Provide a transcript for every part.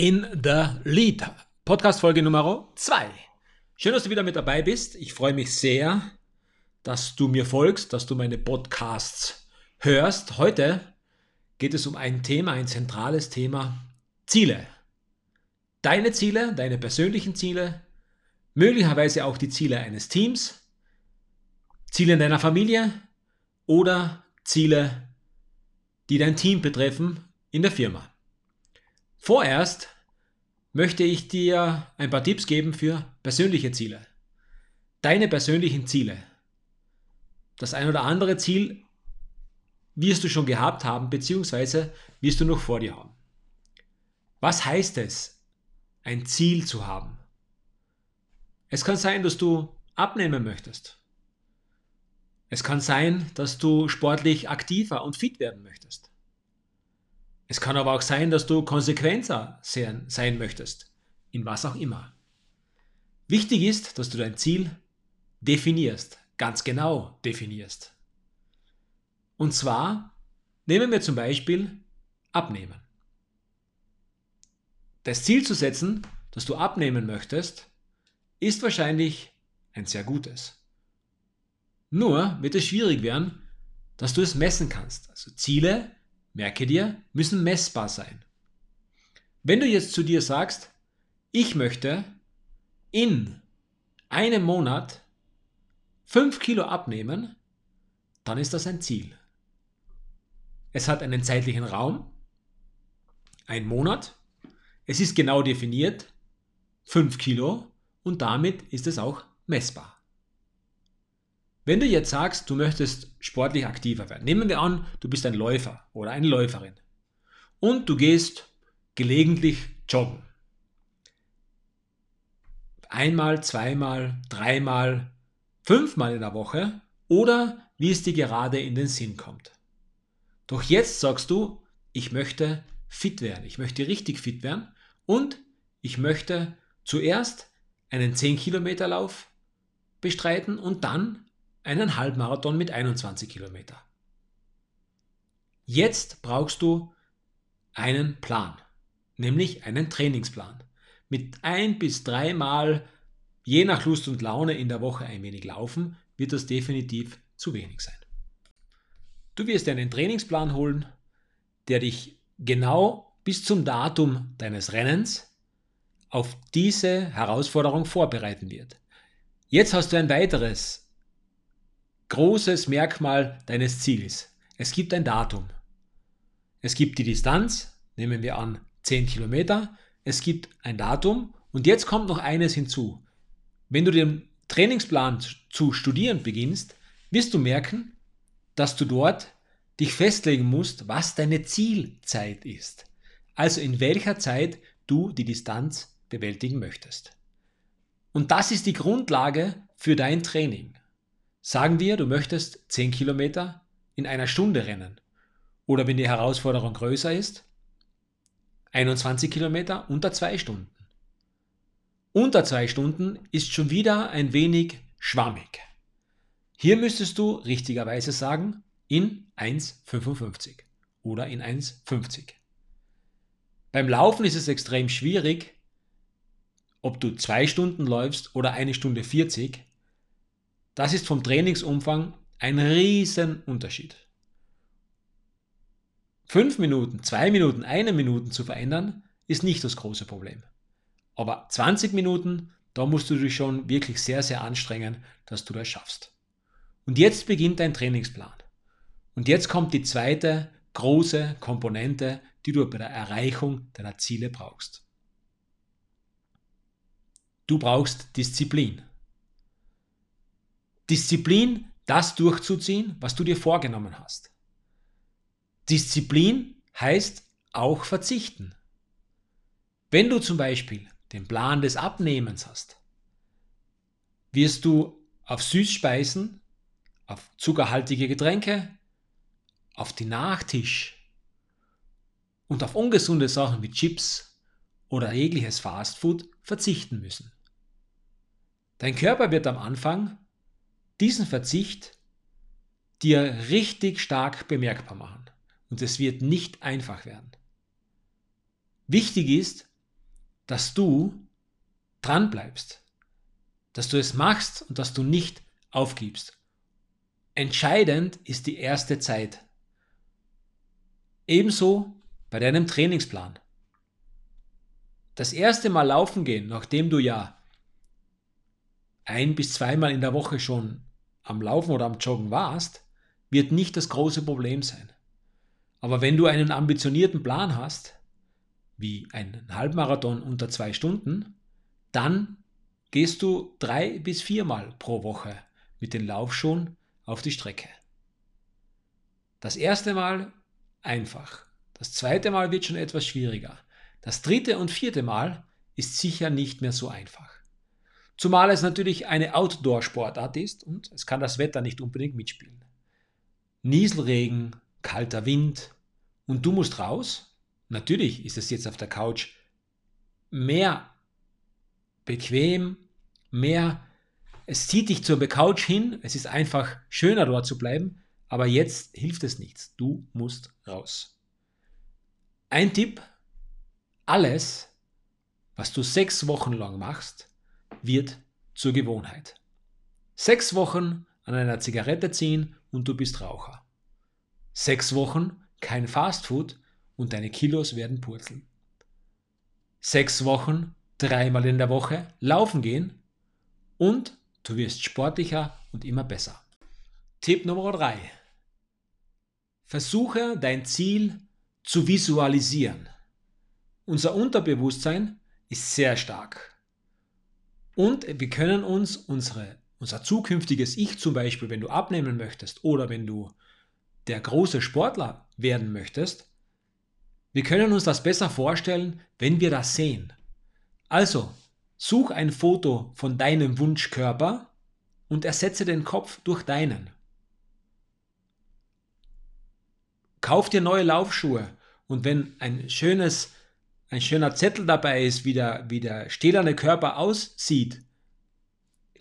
in the Lead. Podcast Folge Nummer 2. Schön, dass du wieder mit dabei bist. Ich freue mich sehr, dass du mir folgst, dass du meine Podcasts hörst. Heute geht es um ein Thema, ein zentrales Thema, Ziele. Deine Ziele, deine persönlichen Ziele, möglicherweise auch die Ziele eines Teams, Ziele in deiner Familie oder Ziele, die dein Team betreffen in der Firma. Vorerst möchte ich dir ein paar Tipps geben für persönliche Ziele. Deine persönlichen Ziele. Das ein oder andere Ziel wirst du schon gehabt haben, beziehungsweise wirst du noch vor dir haben. Was heißt es, ein Ziel zu haben? Es kann sein, dass du abnehmen möchtest. Es kann sein, dass du sportlich aktiver und fit werden möchtest. Es kann aber auch sein, dass du konsequenter sein möchtest, in was auch immer. Wichtig ist, dass du dein Ziel definierst, ganz genau definierst. Und zwar nehmen wir zum Beispiel Abnehmen. Das Ziel zu setzen, dass du abnehmen möchtest, ist wahrscheinlich ein sehr gutes. Nur wird es schwierig werden, dass du es messen kannst. Also Ziele merke dir, müssen messbar sein. Wenn du jetzt zu dir sagst, ich möchte in einem Monat 5 Kilo abnehmen, dann ist das ein Ziel. Es hat einen zeitlichen Raum, ein Monat, es ist genau definiert, 5 Kilo und damit ist es auch messbar. Wenn du jetzt sagst, du möchtest sportlich aktiver werden, nehmen wir an, du bist ein Läufer oder eine Läuferin und du gehst gelegentlich joggen. Einmal, zweimal, dreimal, fünfmal in der Woche oder wie es dir gerade in den Sinn kommt. Doch jetzt sagst du, ich möchte fit werden, ich möchte richtig fit werden und ich möchte zuerst einen 10 Kilometer Lauf bestreiten und dann einen Halbmarathon mit 21 Kilometer. Jetzt brauchst du einen Plan, nämlich einen Trainingsplan. Mit ein bis dreimal, je nach Lust und Laune in der Woche ein wenig laufen, wird das definitiv zu wenig sein. Du wirst dir einen Trainingsplan holen, der dich genau bis zum Datum deines Rennens auf diese Herausforderung vorbereiten wird. Jetzt hast du ein weiteres großes Merkmal deines Ziels. Es gibt ein Datum. Es gibt die Distanz, nehmen wir an 10 Kilometer. Es gibt ein Datum und jetzt kommt noch eines hinzu. Wenn du den Trainingsplan zu studieren beginnst, wirst du merken, dass du dort dich festlegen musst, was deine Zielzeit ist. Also in welcher Zeit du die Distanz bewältigen möchtest. Und das ist die Grundlage für dein Training. Sagen wir, du möchtest 10 Kilometer in einer Stunde rennen. Oder wenn die Herausforderung größer ist, 21 Kilometer unter zwei Stunden. Unter zwei Stunden ist schon wieder ein wenig schwammig. Hier müsstest du richtigerweise sagen, in 1,55 oder in 1,50. Beim Laufen ist es extrem schwierig, ob du zwei Stunden läufst oder eine Stunde 40, das ist vom Trainingsumfang ein riesen Unterschied. Fünf Minuten, zwei Minuten, eine Minute zu verändern, ist nicht das große Problem. Aber 20 Minuten, da musst du dich schon wirklich sehr, sehr anstrengen, dass du das schaffst. Und jetzt beginnt dein Trainingsplan. Und jetzt kommt die zweite große Komponente, die du bei der Erreichung deiner Ziele brauchst. Du brauchst Disziplin. Disziplin, das durchzuziehen, was du dir vorgenommen hast. Disziplin heißt auch verzichten. Wenn du zum Beispiel den Plan des Abnehmens hast, wirst du auf Süßspeisen, auf zuckerhaltige Getränke, auf den Nachtisch und auf ungesunde Sachen wie Chips oder jegliches Fastfood verzichten müssen. Dein Körper wird am Anfang diesen Verzicht dir richtig stark bemerkbar machen. Und es wird nicht einfach werden. Wichtig ist, dass du dran bleibst, dass du es machst und dass du nicht aufgibst. Entscheidend ist die erste Zeit. Ebenso bei deinem Trainingsplan. Das erste Mal laufen gehen, nachdem du ja ein bis zweimal in der Woche schon am Laufen oder am Joggen warst, wird nicht das große Problem sein. Aber wenn du einen ambitionierten Plan hast, wie einen Halbmarathon unter zwei Stunden, dann gehst du drei bis viermal pro Woche mit den Laufschuhen auf die Strecke. Das erste Mal einfach. Das zweite Mal wird schon etwas schwieriger. Das dritte und vierte Mal ist sicher nicht mehr so einfach. Zumal es natürlich eine Outdoor-Sportart ist und es kann das Wetter nicht unbedingt mitspielen. Nieselregen, kalter Wind und du musst raus. Natürlich ist es jetzt auf der Couch mehr bequem, mehr, es zieht dich zur Couch hin, es ist einfach schöner dort zu bleiben, aber jetzt hilft es nichts. Du musst raus. Ein Tipp, alles, was du sechs Wochen lang machst, wird zur Gewohnheit. Sechs Wochen an einer Zigarette ziehen und du bist Raucher. Sechs Wochen kein Fastfood und deine Kilos werden purzeln. Sechs Wochen, dreimal in der Woche laufen gehen und du wirst sportlicher und immer besser. Tipp Nummer drei: Versuche dein Ziel zu visualisieren. Unser Unterbewusstsein ist sehr stark. Und wir können uns unsere, unser zukünftiges Ich zum Beispiel, wenn du abnehmen möchtest oder wenn du der große Sportler werden möchtest, wir können uns das besser vorstellen, wenn wir das sehen. Also, such ein Foto von deinem Wunschkörper und ersetze den Kopf durch deinen. Kauf dir neue Laufschuhe und wenn ein schönes, ein schöner Zettel dabei ist, wie der, wie der stählerne Körper aussieht,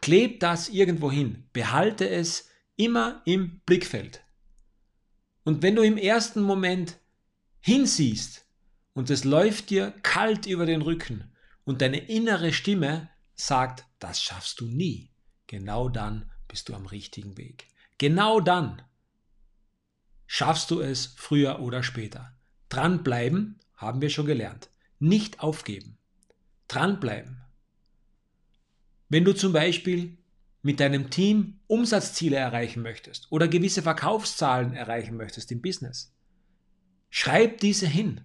kleb das irgendwo hin. Behalte es immer im Blickfeld. Und wenn du im ersten Moment hinsiehst und es läuft dir kalt über den Rücken und deine innere Stimme sagt, das schaffst du nie, genau dann bist du am richtigen Weg. Genau dann schaffst du es früher oder später. Dranbleiben haben wir schon gelernt. Nicht aufgeben. Dranbleiben. Wenn du zum Beispiel mit deinem Team Umsatzziele erreichen möchtest oder gewisse Verkaufszahlen erreichen möchtest im Business, schreib diese hin.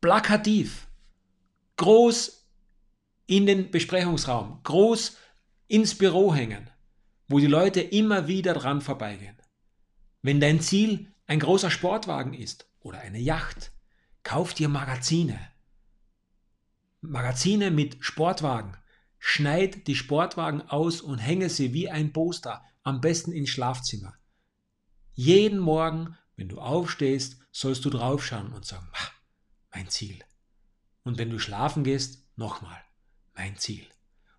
Plakativ, groß in den Besprechungsraum, groß ins Büro hängen, wo die Leute immer wieder dran vorbeigehen. Wenn dein Ziel ein großer Sportwagen ist oder eine Yacht, kauf dir Magazine. Magazine mit Sportwagen Schneid die Sportwagen aus und hänge sie wie ein Poster, am besten ins Schlafzimmer. Jeden Morgen, wenn du aufstehst, sollst du draufschauen und sagen, mein Ziel. Und wenn du schlafen gehst, nochmal, mein Ziel.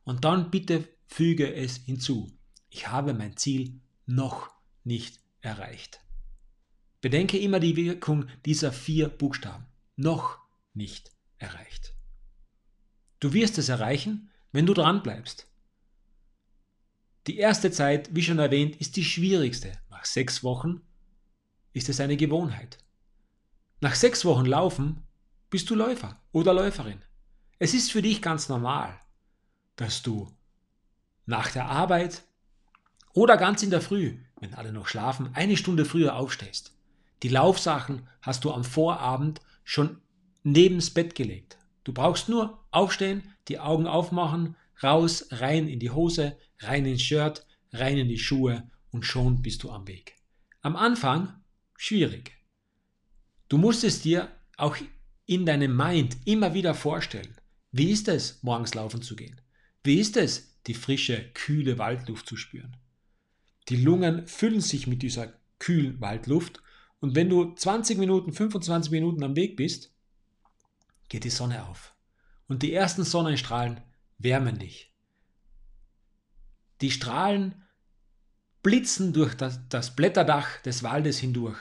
Und dann bitte füge es hinzu. Ich habe mein Ziel noch nicht erreicht. Bedenke immer die Wirkung dieser vier Buchstaben. Noch nicht erreicht. Du wirst es erreichen, wenn du dran bleibst. Die erste Zeit, wie schon erwähnt, ist die schwierigste. Nach sechs Wochen ist es eine Gewohnheit. Nach sechs Wochen Laufen bist du Läufer oder Läuferin. Es ist für dich ganz normal, dass du nach der Arbeit oder ganz in der Früh, wenn alle noch schlafen, eine Stunde früher aufstehst. Die Laufsachen hast du am Vorabend schon nebens Bett gelegt. Du brauchst nur aufstehen, die Augen aufmachen, raus, rein in die Hose, rein ins Shirt, rein in die Schuhe und schon bist du am Weg. Am Anfang schwierig. Du musst es dir auch in deinem Mind immer wieder vorstellen. Wie ist es, morgens laufen zu gehen? Wie ist es, die frische, kühle Waldluft zu spüren? Die Lungen füllen sich mit dieser kühlen Waldluft und wenn du 20 Minuten, 25 Minuten am Weg bist, geht die Sonne auf. Und die ersten Sonnenstrahlen wärmen dich. Die Strahlen blitzen durch das, das Blätterdach des Waldes hindurch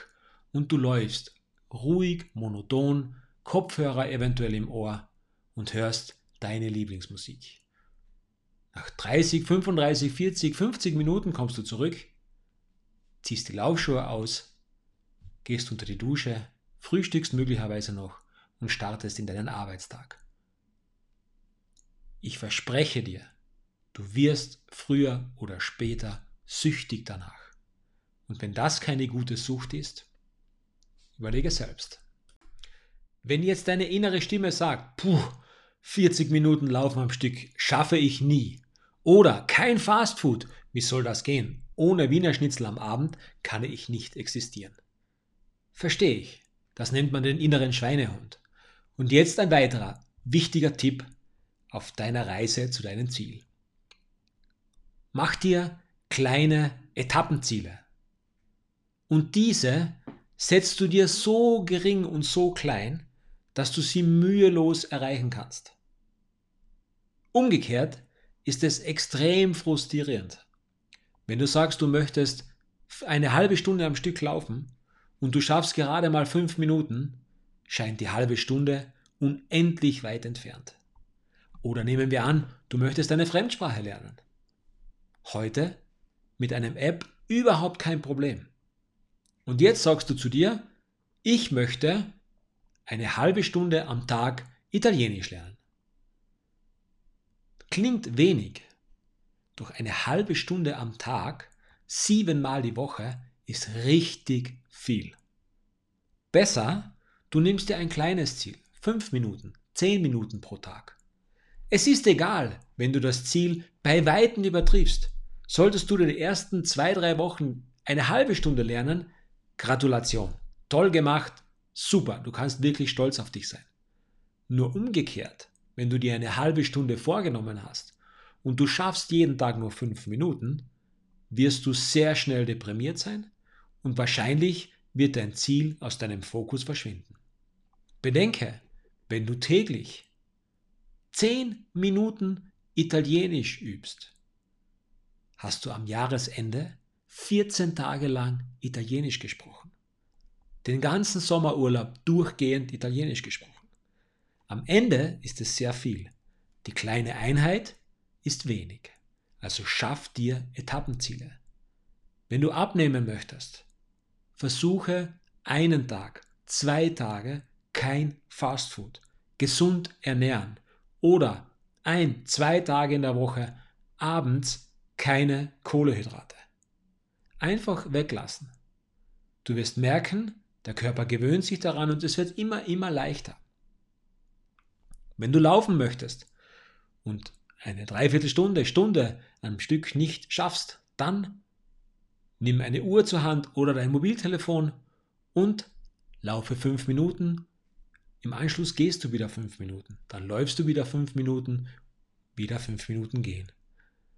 und du läufst ruhig, monoton Kopfhörer eventuell im Ohr und hörst deine Lieblingsmusik. Nach 30, 35, 40, 50 Minuten kommst du zurück, ziehst die Laufschuhe aus, gehst unter die Dusche, frühstückst möglicherweise noch und startest in deinen Arbeitstag. Ich verspreche dir, du wirst früher oder später süchtig danach. Und wenn das keine gute Sucht ist, überlege selbst. Wenn jetzt deine innere Stimme sagt, puh, 40 Minuten Laufen am Stück schaffe ich nie. Oder kein Fastfood, wie soll das gehen? Ohne Wiener Schnitzel am Abend kann ich nicht existieren. Verstehe ich. Das nennt man den inneren Schweinehund. Und jetzt ein weiterer wichtiger Tipp auf deiner Reise zu deinem Ziel. Mach dir kleine Etappenziele. Und diese setzt du dir so gering und so klein, dass du sie mühelos erreichen kannst. Umgekehrt ist es extrem frustrierend, wenn du sagst, du möchtest eine halbe Stunde am Stück laufen und du schaffst gerade mal fünf Minuten, scheint die halbe Stunde unendlich weit entfernt. Oder nehmen wir an, du möchtest eine Fremdsprache lernen. Heute mit einem App überhaupt kein Problem. Und jetzt sagst du zu dir, ich möchte eine halbe Stunde am Tag Italienisch lernen. Klingt wenig, doch eine halbe Stunde am Tag, siebenmal die Woche, ist richtig viel. Besser, du nimmst dir ein kleines Ziel, fünf Minuten, zehn Minuten pro Tag. Es ist egal, wenn du das Ziel bei Weitem übertriffst. Solltest du die ersten zwei, drei Wochen eine halbe Stunde lernen, Gratulation. Toll gemacht, Super, du kannst wirklich stolz auf dich sein. Nur umgekehrt, wenn du dir eine halbe Stunde vorgenommen hast und du schaffst jeden Tag nur fünf Minuten, wirst du sehr schnell deprimiert sein und wahrscheinlich wird dein Ziel aus deinem Fokus verschwinden. Bedenke, wenn du täglich zehn Minuten Italienisch übst, hast du am Jahresende 14 Tage lang Italienisch gesprochen den ganzen Sommerurlaub durchgehend Italienisch gesprochen. Am Ende ist es sehr viel. Die kleine Einheit ist wenig. Also schaff dir Etappenziele. Wenn du abnehmen möchtest, versuche einen Tag, zwei Tage kein Fastfood, gesund ernähren oder ein, zwei Tage in der Woche abends keine Kohlehydrate. Einfach weglassen. Du wirst merken, der Körper gewöhnt sich daran und es wird immer, immer leichter. Wenn du laufen möchtest und eine Dreiviertelstunde, Stunde am Stück nicht schaffst, dann nimm eine Uhr zur Hand oder dein Mobiltelefon und laufe fünf Minuten. Im Anschluss gehst du wieder fünf Minuten. Dann läufst du wieder fünf Minuten, wieder fünf Minuten gehen.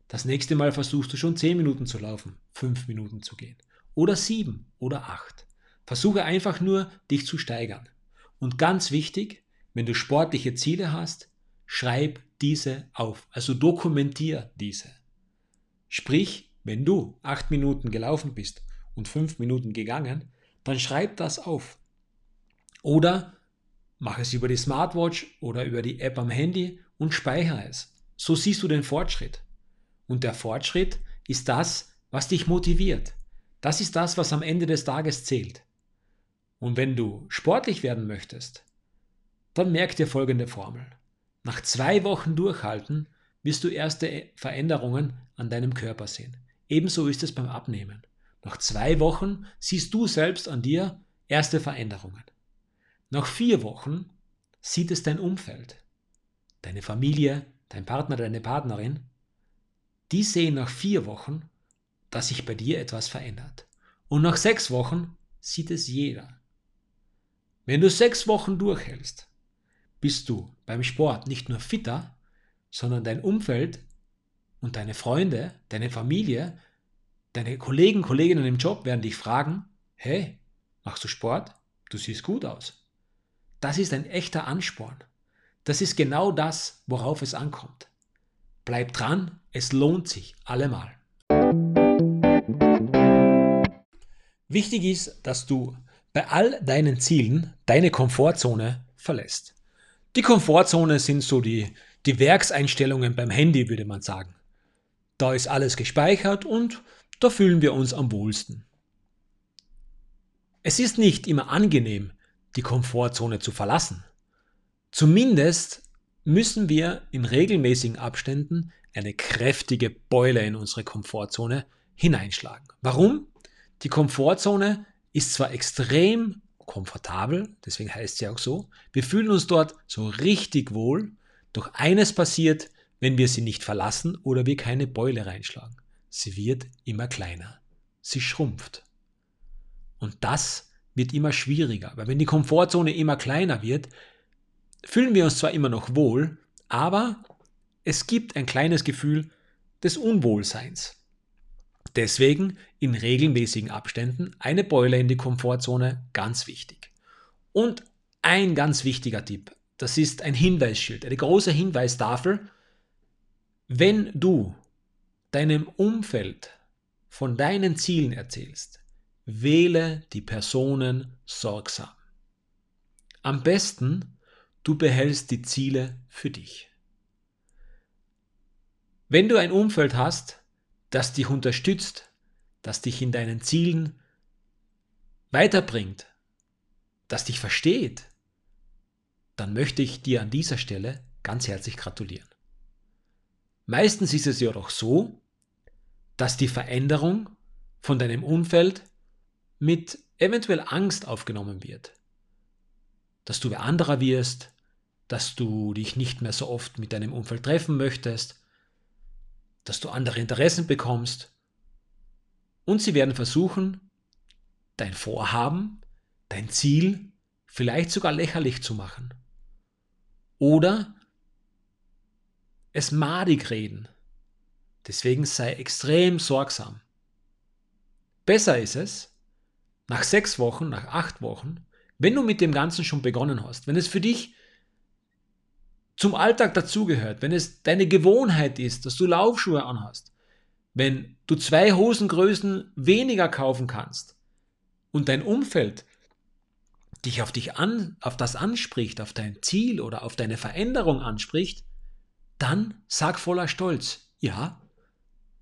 Das nächste Mal versuchst du schon zehn Minuten zu laufen, fünf Minuten zu gehen. Oder sieben oder acht. Versuche einfach nur, dich zu steigern. Und ganz wichtig, wenn du sportliche Ziele hast, schreib diese auf. Also dokumentier diese. Sprich, wenn du acht Minuten gelaufen bist und fünf Minuten gegangen, dann schreib das auf. Oder mach es über die Smartwatch oder über die App am Handy und speichere es. So siehst du den Fortschritt. Und der Fortschritt ist das, was dich motiviert. Das ist das, was am Ende des Tages zählt. Und wenn du sportlich werden möchtest, dann merk dir folgende Formel. Nach zwei Wochen Durchhalten wirst du erste Veränderungen an deinem Körper sehen. Ebenso ist es beim Abnehmen. Nach zwei Wochen siehst du selbst an dir erste Veränderungen. Nach vier Wochen sieht es dein Umfeld, deine Familie, dein Partner, deine Partnerin. Die sehen nach vier Wochen, dass sich bei dir etwas verändert. Und nach sechs Wochen sieht es jeder. Wenn du sechs Wochen durchhältst, bist du beim Sport nicht nur fitter, sondern dein Umfeld und deine Freunde, deine Familie, deine Kollegen, Kolleginnen im Job werden dich fragen, hey, machst du Sport? Du siehst gut aus. Das ist ein echter Ansporn. Das ist genau das, worauf es ankommt. Bleib dran, es lohnt sich allemal. Wichtig ist, dass du bei all deinen Zielen deine Komfortzone verlässt. Die Komfortzone sind so die, die Werkseinstellungen beim Handy, würde man sagen. Da ist alles gespeichert und da fühlen wir uns am wohlsten. Es ist nicht immer angenehm, die Komfortzone zu verlassen. Zumindest müssen wir in regelmäßigen Abständen eine kräftige Beule in unsere Komfortzone hineinschlagen. Warum? Die Komfortzone ist zwar extrem komfortabel, deswegen heißt sie auch so, wir fühlen uns dort so richtig wohl, doch eines passiert, wenn wir sie nicht verlassen oder wir keine Beule reinschlagen. Sie wird immer kleiner. Sie schrumpft. Und das wird immer schwieriger, weil wenn die Komfortzone immer kleiner wird, fühlen wir uns zwar immer noch wohl, aber es gibt ein kleines Gefühl des Unwohlseins. Deswegen in regelmäßigen Abständen eine Beule in die Komfortzone ganz wichtig. Und ein ganz wichtiger Tipp, das ist ein Hinweisschild, eine große Hinweistafel. Wenn du deinem Umfeld von deinen Zielen erzählst, wähle die Personen sorgsam. Am besten, du behältst die Ziele für dich. Wenn du ein Umfeld hast, das dich unterstützt, das dich in deinen Zielen weiterbringt, das dich versteht, dann möchte ich dir an dieser Stelle ganz herzlich gratulieren. Meistens ist es ja doch so, dass die Veränderung von deinem Umfeld mit eventuell Angst aufgenommen wird. Dass du wer anderer wirst, dass du dich nicht mehr so oft mit deinem Umfeld treffen möchtest, dass du andere Interessen bekommst. Und sie werden versuchen, dein Vorhaben, dein Ziel vielleicht sogar lächerlich zu machen. Oder es madig reden. Deswegen sei extrem sorgsam. Besser ist es, nach sechs Wochen, nach acht Wochen, wenn du mit dem Ganzen schon begonnen hast, wenn es für dich zum Alltag dazugehört, wenn es deine Gewohnheit ist, dass du Laufschuhe anhast, wenn du zwei Hosengrößen weniger kaufen kannst und dein Umfeld dich auf dich an, auf das anspricht, auf dein Ziel oder auf deine Veränderung anspricht, dann sag voller Stolz, ja,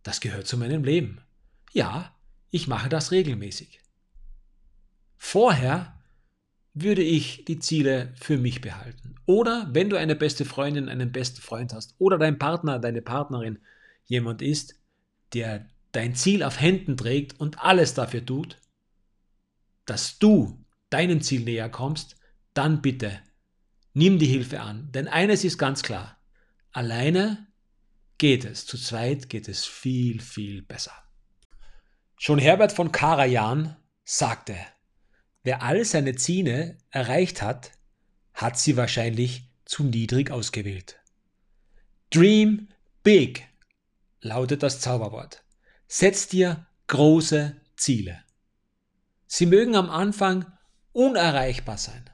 das gehört zu meinem Leben. Ja, ich mache das regelmäßig. Vorher würde ich die Ziele für mich behalten. Oder wenn du eine beste Freundin, einen besten Freund hast oder dein Partner, deine Partnerin jemand ist, der dein Ziel auf Händen trägt und alles dafür tut, dass du deinem Ziel näher kommst, dann bitte nimm die Hilfe an. Denn eines ist ganz klar, alleine geht es, zu zweit geht es viel, viel besser. Schon Herbert von Karajan sagte, Wer all seine Ziele erreicht hat, hat sie wahrscheinlich zu niedrig ausgewählt. Dream big lautet das Zauberwort. Setz dir große Ziele. Sie mögen am Anfang unerreichbar sein.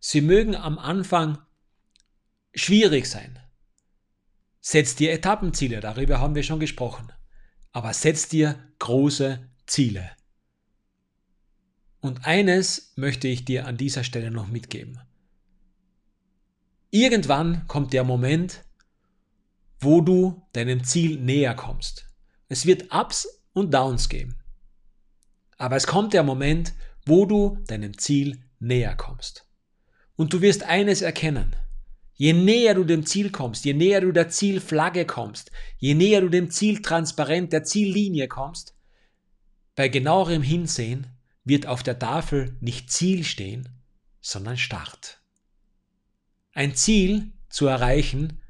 Sie mögen am Anfang schwierig sein. Setz dir Etappenziele, darüber haben wir schon gesprochen. Aber setz dir große Ziele. Und eines möchte ich dir an dieser Stelle noch mitgeben. Irgendwann kommt der Moment, wo du deinem Ziel näher kommst. Es wird Ups und Downs geben. Aber es kommt der Moment, wo du deinem Ziel näher kommst. Und du wirst eines erkennen. Je näher du dem Ziel kommst, je näher du der Zielflagge kommst, je näher du dem Ziel transparent, der Ziellinie kommst, bei genauerem Hinsehen wird auf der Tafel nicht Ziel stehen, sondern Start. Ein Ziel zu erreichen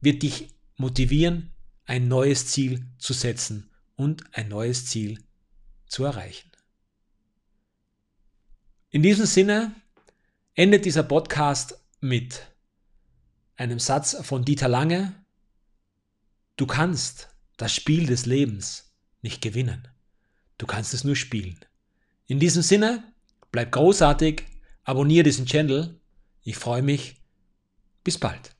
wird dich motivieren, ein neues Ziel zu setzen und ein neues Ziel zu erreichen. In diesem Sinne endet dieser Podcast mit einem Satz von Dieter Lange. Du kannst das Spiel des Lebens nicht gewinnen. Du kannst es nur spielen. In diesem Sinne, bleib großartig, abonniere diesen Channel. Ich freue mich. Bis bald.